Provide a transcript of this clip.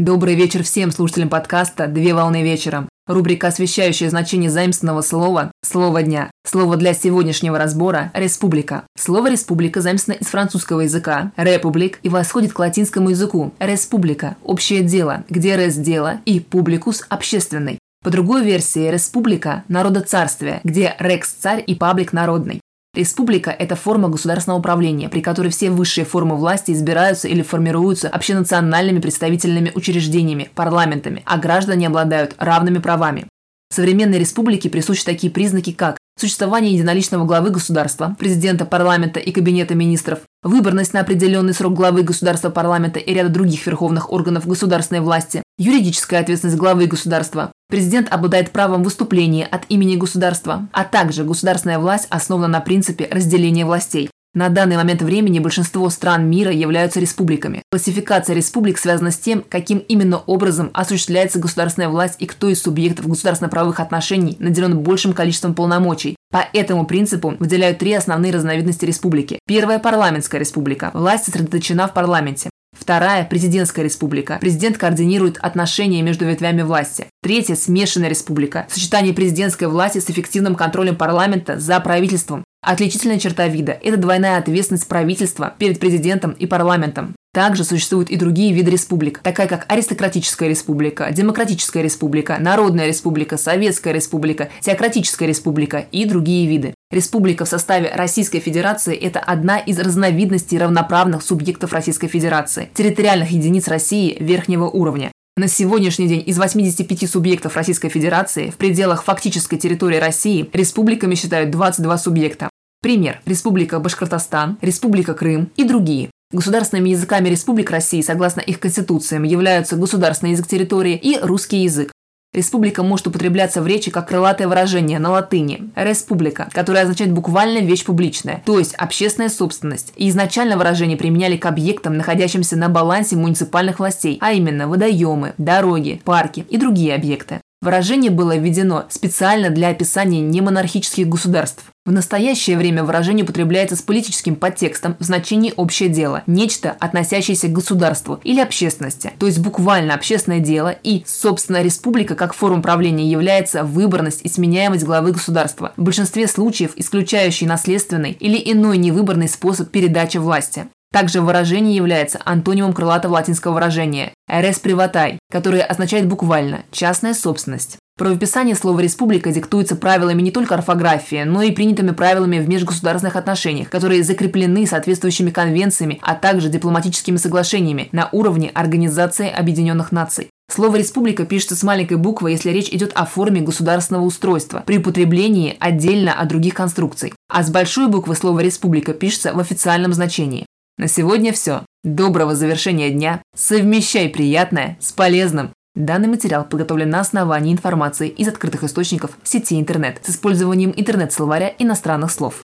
Добрый вечер всем слушателям подкаста «Две волны вечером». Рубрика, освещающая значение заимственного слова «Слово дня». Слово для сегодняшнего разбора – «республика». Слово «республика» заимствовано из французского языка «републик» и восходит к латинскому языку «республика» – общее дело, где «рес» – дело и «публикус» – общественный. По другой версии, республика – народоцарствие, где рекс – царь и паблик – народный. Республика – это форма государственного управления, при которой все высшие формы власти избираются или формируются общенациональными представительными учреждениями, парламентами, а граждане обладают равными правами. Современной республике присущи такие признаки, как существование единоличного главы государства, президента, парламента и кабинета министров, выборность на определенный срок главы государства, парламента и ряда других верховных органов государственной власти, юридическая ответственность главы государства. Президент обладает правом выступления от имени государства, а также государственная власть основана на принципе разделения властей. На данный момент времени большинство стран мира являются республиками. Классификация республик связана с тем, каким именно образом осуществляется государственная власть и кто из субъектов государственно-правовых отношений наделен большим количеством полномочий. По этому принципу выделяют три основные разновидности республики. Первая – парламентская республика. Власть сосредоточена в парламенте. Вторая – президентская республика. Президент координирует отношения между ветвями власти. Третья – смешанная республика. Сочетание президентской власти с эффективным контролем парламента за правительством. Отличительная черта вида – это двойная ответственность правительства перед президентом и парламентом. Также существуют и другие виды республик, такая как аристократическая республика, демократическая республика, народная республика, советская республика, теократическая республика и другие виды. Республика в составе Российской Федерации – это одна из разновидностей равноправных субъектов Российской Федерации, территориальных единиц России верхнего уровня. На сегодняшний день из 85 субъектов Российской Федерации в пределах фактической территории России республиками считают 22 субъекта. Пример – Республика Башкортостан, Республика Крым и другие. Государственными языками республик России, согласно их конституциям, являются государственный язык территории и русский язык. Республика может употребляться в речи как крылатое выражение на латыни «республика», которое означает буквально вещь публичная, то есть общественная собственность. И изначально выражение применяли к объектам, находящимся на балансе муниципальных властей, а именно водоемы, дороги, парки и другие объекты. Выражение было введено специально для описания немонархических государств. В настоящее время выражение употребляется с политическим подтекстом в значении «общее дело», нечто, относящееся к государству или общественности, то есть буквально общественное дело и, собственно, республика как форма правления является выборность и сменяемость главы государства, в большинстве случаев исключающий наследственный или иной невыборный способ передачи власти. Также выражение является антонимом крылатого латинского выражения «res privatai», которое означает буквально «частная собственность». Правописание слова «республика» диктуется правилами не только орфографии, но и принятыми правилами в межгосударственных отношениях, которые закреплены соответствующими конвенциями, а также дипломатическими соглашениями на уровне Организации Объединенных Наций. Слово «республика» пишется с маленькой буквы, если речь идет о форме государственного устройства, при употреблении отдельно от других конструкций. А с большой буквы слово «республика» пишется в официальном значении. На сегодня все. Доброго завершения дня. Совмещай приятное с полезным. Данный материал подготовлен на основании информации из открытых источников сети интернет с использованием интернет-словаря иностранных слов.